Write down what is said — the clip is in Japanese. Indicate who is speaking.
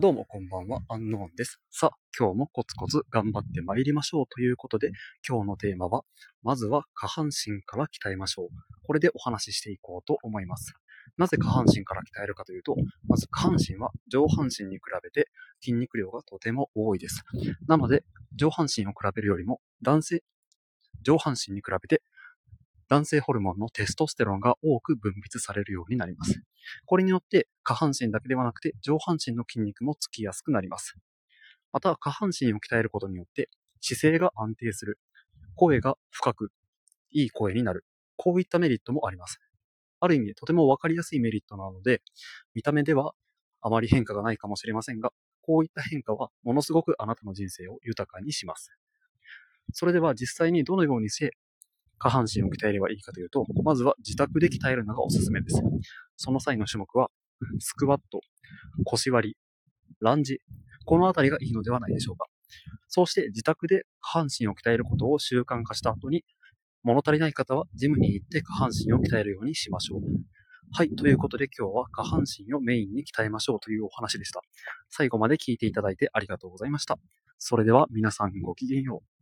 Speaker 1: どうもこんばんは、アンノーンです。さあ、今日もコツコツ頑張って参りましょうということで、今日のテーマは、まずは下半身から鍛えましょう。これでお話ししていこうと思います。なぜ下半身から鍛えるかというと、まず下半身は上半身に比べて筋肉量がとても多いです。なので、上半身を比べるよりも男性、上半身に比べて男性ホルモンのテストステロンが多く分泌されるようになります。これによって下半身だけではなくて上半身の筋肉もつきやすくなります。また下半身を鍛えることによって姿勢が安定する、声が深く、いい声になる、こういったメリットもあります。ある意味とてもわかりやすいメリットなので、見た目ではあまり変化がないかもしれませんが、こういった変化はものすごくあなたの人生を豊かにします。それでは実際にどのようにして下半身を鍛えればいいかというと、まずは自宅で鍛えるのがおすすめです。その際の種目は、スクワット、腰割り、ランジ、このあたりがいいのではないでしょうか。そうして自宅で下半身を鍛えることを習慣化した後に、物足りない方はジムに行って下半身を鍛えるようにしましょう。はい。ということで今日は下半身をメインに鍛えましょうというお話でした。最後まで聞いていただいてありがとうございました。それでは皆さんごきげんよう。